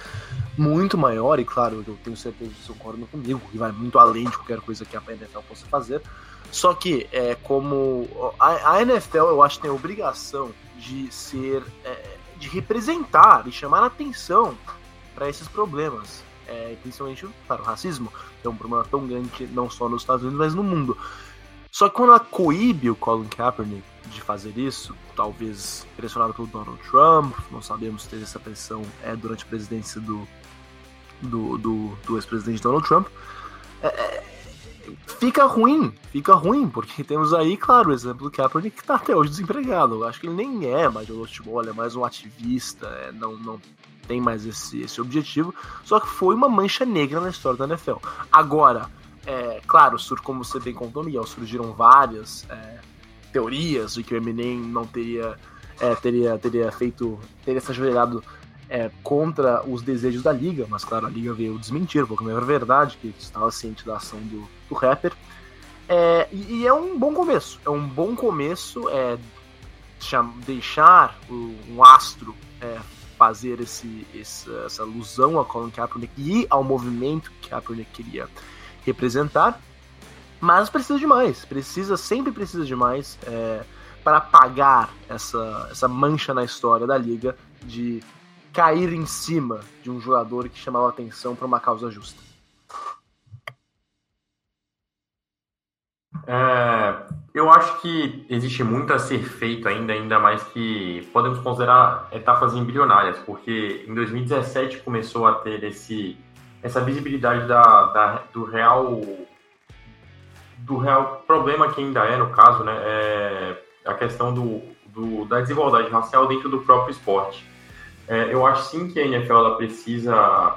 Speaker 2: muito maior, e claro, eu tenho certeza que você concorda comigo, que vai muito além de qualquer coisa que a NFL possa fazer. Só que, é, como a, a NFL, eu acho que tem a obrigação de ser, é, de representar e chamar a atenção para esses problemas é, principalmente para o racismo, que é um problema tão grande não só nos Estados Unidos, mas no mundo. Só que quando ela coíbe o Colin Kaepernick de fazer isso, talvez pressionado pelo Donald Trump, não sabemos se teve essa pressão é, durante a presidência do, do, do, do ex-presidente Donald Trump, é, é, fica ruim, fica ruim, porque temos aí, claro, o exemplo do Kaepernick que está até hoje desempregado. Eu acho que ele nem é mais jogador de futebol, ele é mais um ativista, é, não, não tem mais esse, esse objetivo, só que foi uma mancha negra na história da NFL. Agora, é, claro, como você bem contou, Miguel, surgiram várias é, teorias de que o Eminem não teria, é, teria, teria feito, teria se ajoelhado é, contra os desejos da liga, mas claro, a liga veio desmentir, porque não era verdade que estava ciente da ação do, do rapper. É, e, é um bom começo, é um bom começo é, deixar um astro é, fazer esse, essa, essa alusão a Colin Kaepernick e ao movimento que Kaepernick queria representar, mas precisa de mais, precisa, sempre precisa de mais é, para apagar essa, essa mancha na história da liga de cair em cima de um jogador que chamava atenção para uma causa justa.
Speaker 3: É, eu acho que existe muito a ser feito ainda, ainda mais que podemos considerar etapas embrionárias, porque em 2017 começou a ter esse, essa visibilidade da, da, do real do real problema que ainda é no caso, né, é a questão do, do da desigualdade racial dentro do próprio esporte. É, eu acho sim que a NFL precisa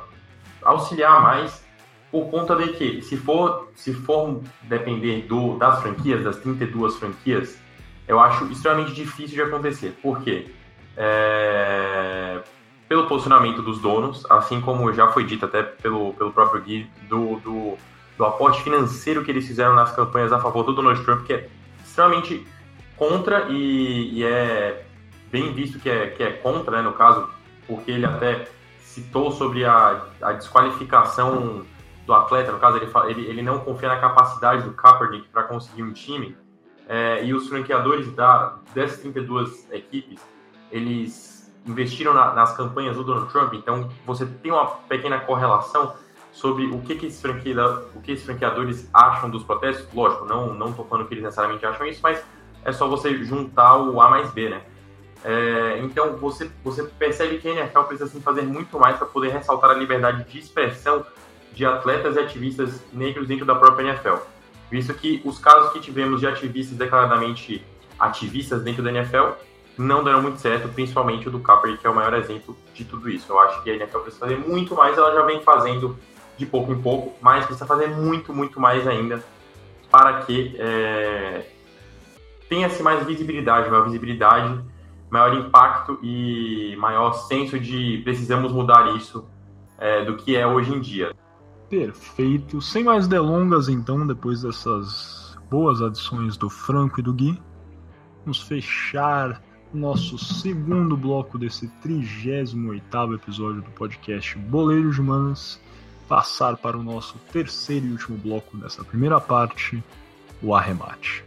Speaker 3: auxiliar mais por conta de que se for se for depender do das franquias, das 32 franquias, eu acho extremamente difícil de acontecer. Por quê? É, pelo posicionamento dos donos, assim como já foi dito até pelo, pelo próprio Gui, do, do, do aporte financeiro que eles fizeram nas campanhas a favor do Donald Trump, que é extremamente contra e, e é bem visto que é, que é contra, né, no caso, porque ele até citou sobre a, a desqualificação do atleta, no caso, ele, ele, ele não confia na capacidade do Kaepernick para conseguir um time, é, e os franqueadores da, dessas 32 equipes, eles investiram na, nas campanhas do Donald Trump, então você tem uma pequena correlação sobre o que, que, esses, o que esses franqueadores acham dos protestos. Lógico, não não falando que eles necessariamente acham isso, mas é só você juntar o A mais B, né? É, então você, você percebe que a NFL precisa sim, fazer muito mais para poder ressaltar a liberdade de expressão de atletas e ativistas negros dentro da própria NFL. Visto que os casos que tivemos de ativistas declaradamente ativistas dentro da NFL não deram muito certo, principalmente o do Kaepernick, que é o maior exemplo de tudo isso. Eu acho que a NFL precisa fazer muito mais, ela já vem fazendo de pouco em pouco, mas precisa fazer muito, muito mais ainda para que é, tenha-se mais visibilidade, maior visibilidade, maior impacto e maior senso de precisamos mudar isso é, do que é hoje em dia.
Speaker 1: Perfeito. Sem mais delongas, então, depois dessas boas adições do Franco e do Gui, vamos fechar nosso segundo bloco desse 38 episódio do podcast Boleiros de Humanas, passar para o nosso terceiro e último bloco dessa primeira parte, o arremate.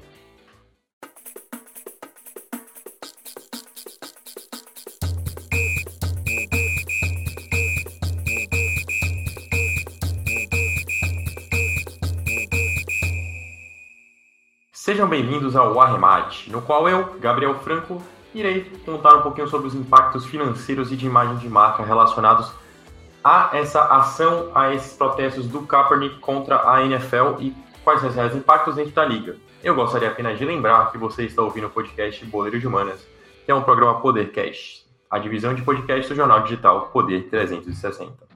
Speaker 3: Sejam bem-vindos ao Arremate, no qual eu, Gabriel Franco, irei contar um pouquinho sobre os impactos financeiros e de imagem de marca relacionados a essa ação, a esses protestos do Kaepernick contra a NFL e quais são os impactos dentro da liga. Eu gostaria apenas de lembrar que você está ouvindo o podcast Boleiro de Humanas, que é um programa Podercast, a divisão de podcast do jornal digital Poder 360.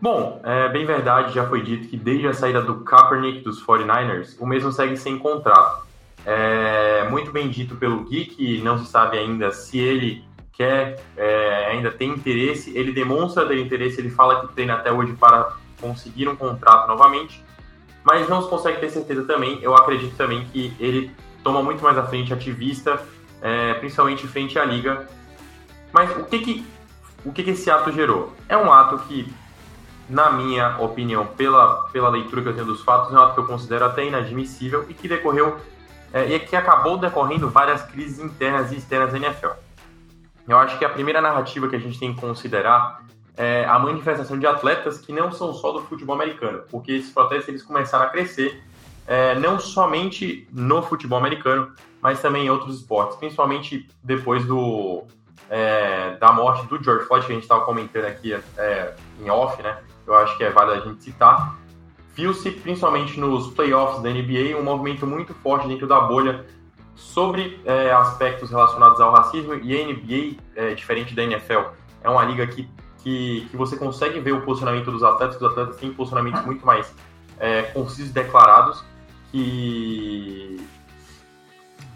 Speaker 3: Bom, é bem verdade, já foi dito que desde a saída do Kaepernick dos 49ers, o mesmo segue sem contrato. É, muito bem dito pelo Gui, que não se sabe ainda se ele quer, é, ainda tem interesse, ele demonstra ter interesse, ele fala que treina até hoje para conseguir um contrato novamente, mas não se consegue ter certeza também. Eu acredito também que ele toma muito mais à frente ativista, é, principalmente frente à liga. Mas o que que, o que que esse ato gerou? É um ato que, na minha opinião, pela, pela leitura que eu tenho dos fatos, é um ato que eu considero até inadmissível e que decorreu é, e que acabou decorrendo várias crises internas e externas da NFL. Eu acho que a primeira narrativa que a gente tem que considerar é a manifestação de atletas que não são só do futebol americano, porque esses protestos eles começaram a crescer é, não somente no futebol americano, mas também em outros esportes, principalmente depois do, é, da morte do George Floyd, que a gente estava comentando aqui é, em off, né? Eu acho que é válido a gente citar. Viu-se, principalmente nos playoffs da NBA, um movimento muito forte dentro da bolha sobre é, aspectos relacionados ao racismo e a NBA, é, diferente da NFL, é uma liga que, que, que, você consegue ver o posicionamento dos atletas, os atletas têm posicionamentos muito mais é, concisos e declarados, que...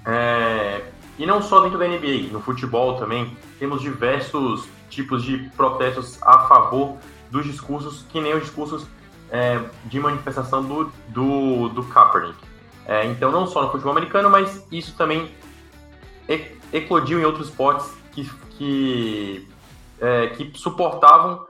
Speaker 3: É, e não só dentro da NBA, no futebol também, temos diversos tipos de protestos a favor dos discursos, que nem os discursos é, de manifestação do, do, do Kaepernick. É, então, não só no futebol americano, mas isso também eclodiu em outros esportes que, que, é, que suportavam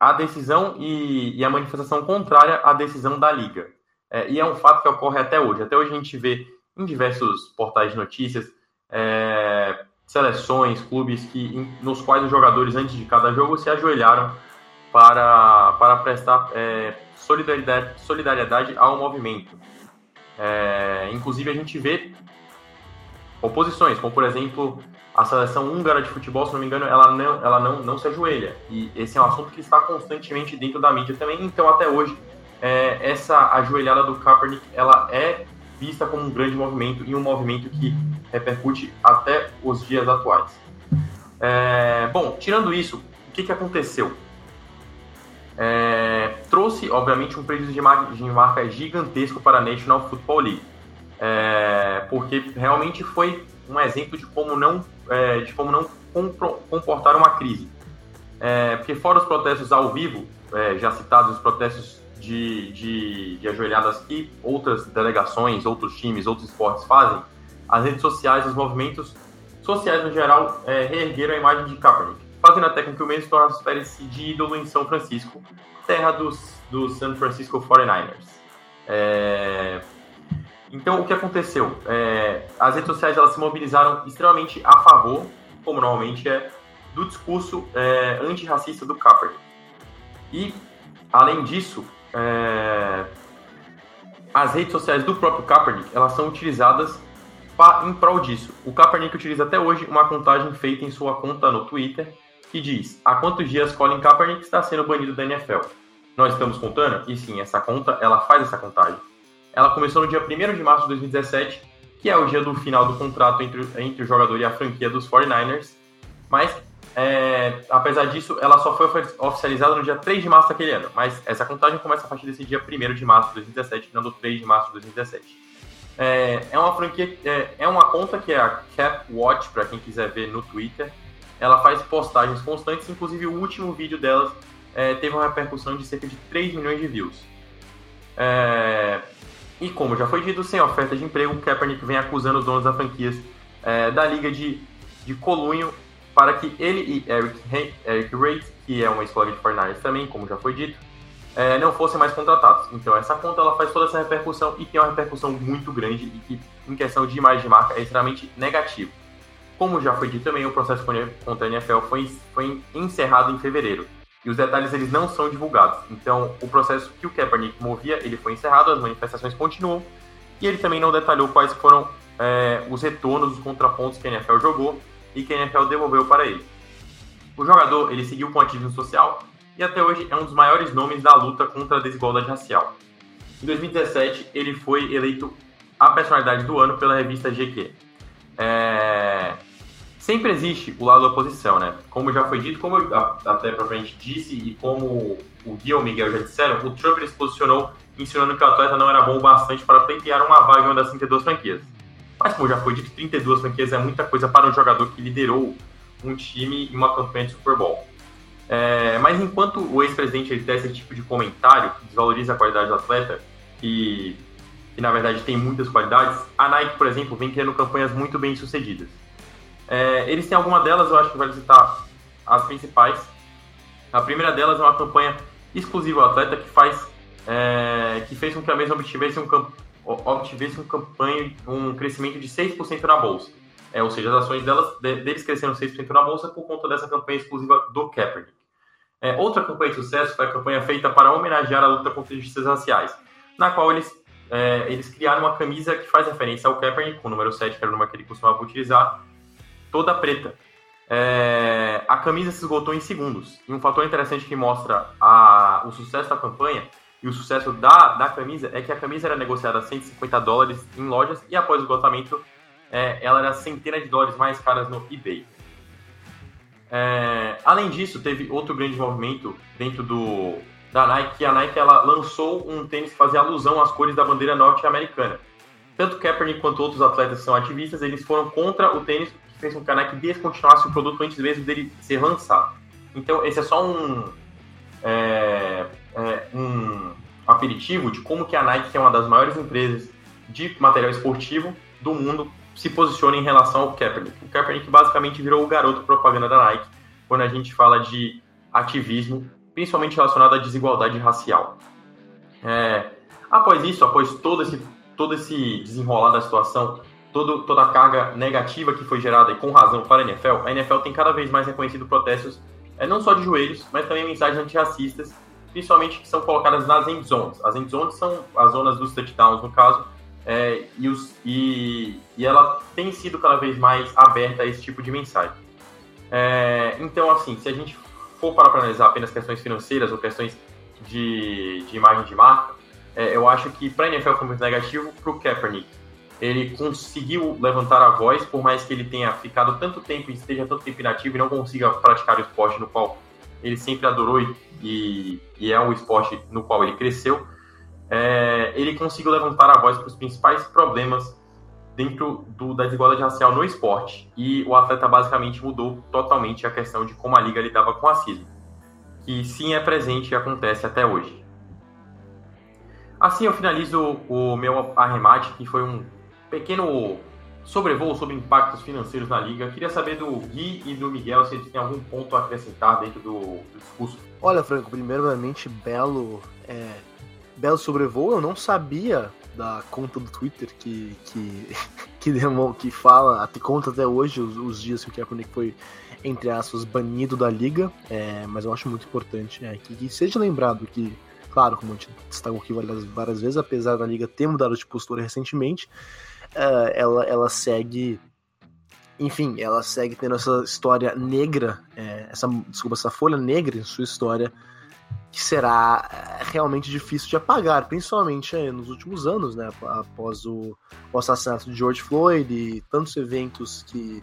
Speaker 3: a decisão e, e, a manifestação contrária à decisão da liga. É, e é um fato que ocorre até hoje. Até hoje a gente vê em diversos portais de notícias é, seleções, clubes que, nos quais os jogadores, antes de cada jogo, se ajoelharam para, para prestar é, solidariedade, solidariedade ao movimento. É, inclusive, a gente vê oposições, como por exemplo a seleção húngara de futebol, se não me engano, ela não, ela não, não se ajoelha. E esse é um assunto que está constantemente dentro da mídia também. Então, até hoje, é, essa ajoelhada do Kaepernick, ela é vista como um grande movimento e um movimento que repercute até os dias atuais. É, bom, tirando isso, o que, que aconteceu? É, trouxe, obviamente, um prejuízo de marca, de marca gigantesco para a National Football League, é, porque realmente foi um exemplo de como não, é, de como não comportar uma crise. É, porque fora os protestos ao vivo, é, já citados os protestos de, de, de ajoelhadas que outras delegações, outros times, outros esportes fazem, as redes sociais, os movimentos sociais no geral é, reergueram a imagem de Kaepernick, fazendo até com que o mesmo uma espécie de ídolo em São Francisco, terra dos, dos San Francisco 49ers. É... Então, o que aconteceu? É... As redes sociais elas se mobilizaram extremamente a favor, como normalmente é, do discurso é, antirracista do Kaepernick. E, além disso, é... as redes sociais do próprio Kaepernick elas são utilizadas em prol disso. O Kaepernick utiliza até hoje uma contagem feita em sua conta no Twitter que diz há quantos dias Colin Kaepernick está sendo banido da NFL. Nós estamos contando? E sim, essa conta, ela faz essa contagem. Ela começou no dia 1 de março de 2017, que é o dia do final do contrato entre, entre o jogador e a franquia dos 49ers, mas é, apesar disso, ela só foi oficializada no dia 3 de março daquele ano, mas essa contagem começa a partir desse dia 1 de março de 2017, não do 3 de março de 2017. É, é uma franquia, é, é uma conta que é a Cap Watch, para quem quiser ver no Twitter. Ela faz postagens constantes, inclusive o último vídeo delas é, teve uma repercussão de cerca de 3 milhões de views. É, e como já foi dito, sem oferta de emprego, o Kaepernick vem acusando os donos das franquias é, da liga de, de colunho para que ele e Eric, Eric Reid, que é uma escola de Fortnite também, como já foi dito, é, não fossem mais contratados. Então essa conta ela faz toda essa repercussão e tem uma repercussão muito grande e que, em questão de imagem de marca, é extremamente negativo. Como já foi dito também, o processo contra a NFL foi, foi encerrado em fevereiro. E os detalhes eles não são divulgados. Então, o processo que o Kaepernick movia, ele foi encerrado, as manifestações continuam. E ele também não detalhou quais foram é, os retornos, os contrapontos que a NFL jogou e que a NFL devolveu para ele. O jogador, ele seguiu com ativismo social, e até hoje é um dos maiores nomes da luta contra a desigualdade racial. Em 2017, ele foi eleito a personalidade do ano pela revista GQ. É... Sempre existe o lado da oposição, né? Como já foi dito, como eu até propriamente disse, e como o Gui e o Miguel já disseram, o Trump se posicionou ensinando que o atleta não era bom o bastante para pleitear uma vaga em uma das 32 franquias. Mas, como já foi dito, 32 franquias é muita coisa para um jogador que liderou um time em uma campanha de Super Bowl. É, mas enquanto o ex-presidente ele esse tipo de comentário que desvaloriza a qualidade do atleta, que, que na verdade tem muitas qualidades, a Nike, por exemplo, vem criando campanhas muito bem sucedidas. É, eles têm alguma delas, eu acho que vai citar as principais. A primeira delas é uma campanha exclusiva ao atleta que faz é, que fez com que a mesma obtivesse um, obtivesse um campanha, um crescimento de 6% na bolsa. É, ou seja, as ações delas, de, deles cresceram 6% na bolsa por conta dessa campanha exclusiva do Kaepernick. É, outra campanha de sucesso foi a campanha feita para homenagear a luta contra injustiças raciais, na qual eles, é, eles criaram uma camisa que faz referência ao Kaepernick, com o número 7, que era o número que ele costumava utilizar, toda preta. É, a camisa se esgotou em segundos. E um fator interessante que mostra a, o sucesso da campanha e o sucesso da, da camisa é que a camisa era negociada a 150 dólares em lojas e após o esgotamento é, ela era centenas de dólares mais caras no eBay. É, além disso, teve outro grande movimento dentro do, da Nike, a Nike ela lançou um tênis que fazia alusão às cores da bandeira norte-americana. Tanto Kaepernick quanto outros atletas são ativistas, eles foram contra o tênis que fez com que a Nike descontinuasse o produto antes mesmo dele ser lançado. Então, esse é só um, é, é, um aperitivo de como que a Nike, que é uma das maiores empresas de material esportivo do mundo, se posiciona em relação ao Kaepernick. O Kaepernick basicamente virou o garoto propaganda da Nike quando a gente fala de ativismo, principalmente relacionado à desigualdade racial. É, após isso, após todo esse, todo esse desenrolar da situação, todo, toda a carga negativa que foi gerada, e com razão, para a NFL, a NFL tem cada vez mais reconhecido protestos, é, não só de joelhos, mas também mensagens antirracistas, principalmente que são colocadas nas end zones. As end zones são as zonas dos touchdowns, no caso, é, e, os, e, e, ela tem sido cada vez mais aberta a esse tipo de mensagem. É, então, assim, se a gente for para analisar apenas questões financeiras ou questões de, de imagem de marca, é, eu acho que para a NFL foi muito negativo, para o Kaepernick. Ele conseguiu levantar a voz, por mais que ele tenha ficado tanto tempo e esteja tanto tempo inativo e não consiga praticar o esporte no qual ele sempre adorou e, e, é o esporte no qual ele cresceu. É, ele conseguiu levantar a voz para os principais problemas dentro do, da desigualdade racial no esporte. E o atleta basicamente mudou totalmente a questão de como a liga lidava com o racismo, que sim é presente e acontece até hoje. Assim eu finalizo o meu arremate, que foi um pequeno sobrevoo sobre impactos financeiros na liga. Queria saber do Gui e do Miguel se eles têm algum ponto a acrescentar dentro do, do discurso.
Speaker 2: Olha, Franco, primeiramente, belo, é, belo sobrevoo. Eu não sabia da conta do Twitter que que que, demo, que fala, até conta até hoje os, os dias que o Kaepernick foi entre aspas banido da liga, é, mas eu acho muito importante é, que, que, seja lembrado que, claro, como a gente destacou aqui várias, várias vezes, apesar da liga ter mudado de postura recentemente, é, ela, ela segue enfim, ela segue tendo essa história negra, é, essa, desculpa, essa folha negra em sua história que será eh, realmente difícil de apagar, principalmente eh, nos últimos anos, né, após o, o, assassinato de George Floyd e tantos eventos que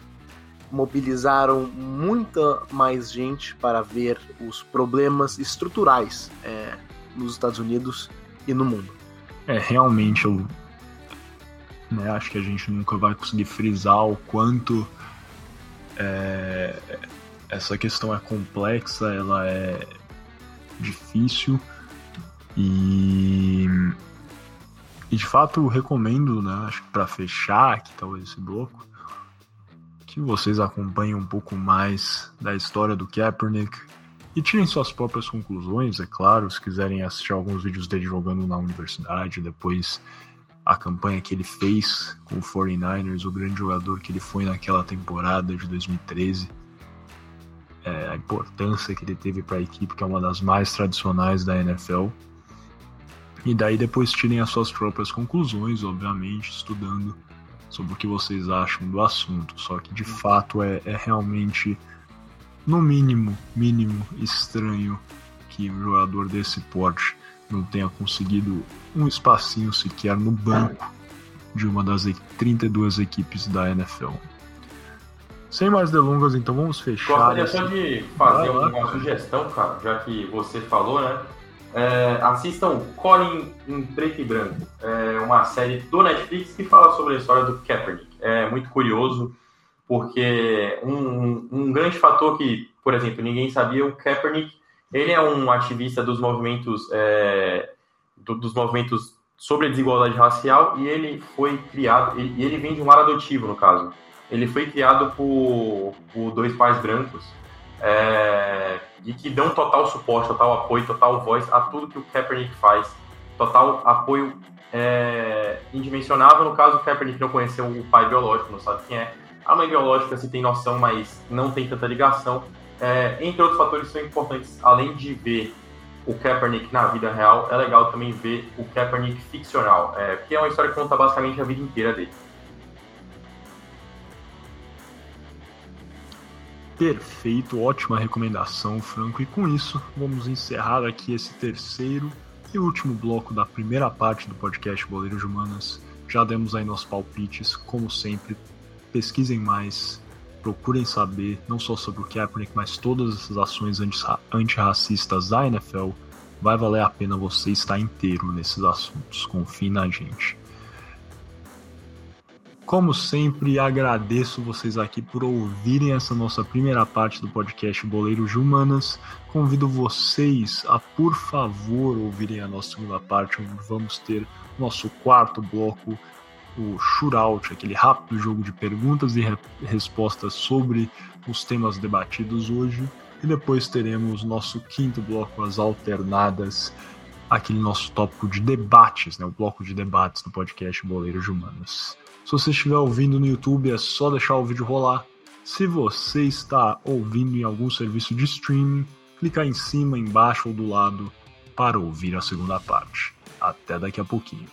Speaker 2: mobilizaram muita mais gente para ver os problemas estruturais é, nos Estados Unidos e no mundo.
Speaker 1: É, realmente eu né, acho que a gente nunca vai conseguir frisar o quanto é, essa questão é complexa, ela é difícil. E, e de fato recomendo, né, acho que para fechar aqui talvez esse bloco, que vocês acompanhem um pouco mais da história do Kaepernick e tirem suas próprias conclusões, é claro, se quiserem assistir alguns vídeos dele jogando na universidade, depois a campanha que ele fez com o 49ers, o grande jogador que ele foi naquela temporada de 2013 é, a importância que ele teve para a equipe, que é uma das mais tradicionais da NFL. E daí depois tirem as suas próprias conclusões, obviamente, estudando sobre o que vocês acham do assunto. Só que de fato é, é realmente, no mínimo, mínimo estranho que um jogador desse porte não tenha conseguido um espacinho sequer no banco de uma das 32 equipes da NFL. Sem mais delongas, então vamos fechar.
Speaker 3: Gostaria só de fazer ah, uma sugestão, cara, já que você falou, né? É, assistam Colin em Preto e Branco. É uma série do Netflix que fala sobre a história do Kaepernick. É muito curioso, porque um, um grande fator que, por exemplo, ninguém sabia, o Kaepernick, ele é um ativista dos movimentos, é, do, dos movimentos sobre a desigualdade racial e ele foi criado, e ele vem de um lar adotivo, no caso ele foi criado por, por dois pais brancos é, e que dão total suporte, total apoio, total voz a tudo que o Kaepernick faz, total apoio é, indimensionável. No caso, o Kaepernick não conheceu o pai biológico, não sabe quem é. A mãe biológica se tem noção, mas não tem tanta ligação. É, entre outros fatores são importantes, além de ver o Kaepernick na vida real, é legal também ver o Kaepernick ficcional, é, que é uma história que conta basicamente a vida inteira dele.
Speaker 1: Perfeito, ótima recomendação, Franco. E com isso, vamos encerrar aqui esse terceiro e último bloco da primeira parte do podcast Boleiros de Humanas. Já demos aí nossos palpites, como sempre. Pesquisem mais, procurem saber não só sobre o Kaepernick, mas todas essas ações antirracistas da NFL. Vai valer a pena você estar inteiro nesses assuntos. Confie na gente. Como sempre, agradeço vocês aqui por ouvirem essa nossa primeira parte do podcast Boleiros de Humanas. Convido vocês a, por favor, ouvirem a nossa segunda parte, onde vamos ter nosso quarto bloco, o Shootout, aquele rápido jogo de perguntas e re respostas sobre os temas debatidos hoje. E depois teremos nosso quinto bloco, as alternadas, aquele nosso tópico de debates, né, o bloco de debates do podcast Boleiros de Humanas. Se você estiver ouvindo no YouTube, é só deixar o vídeo rolar. Se você está ouvindo em algum serviço de streaming, clicar em cima, embaixo ou do lado para ouvir a segunda parte. Até daqui a pouquinho.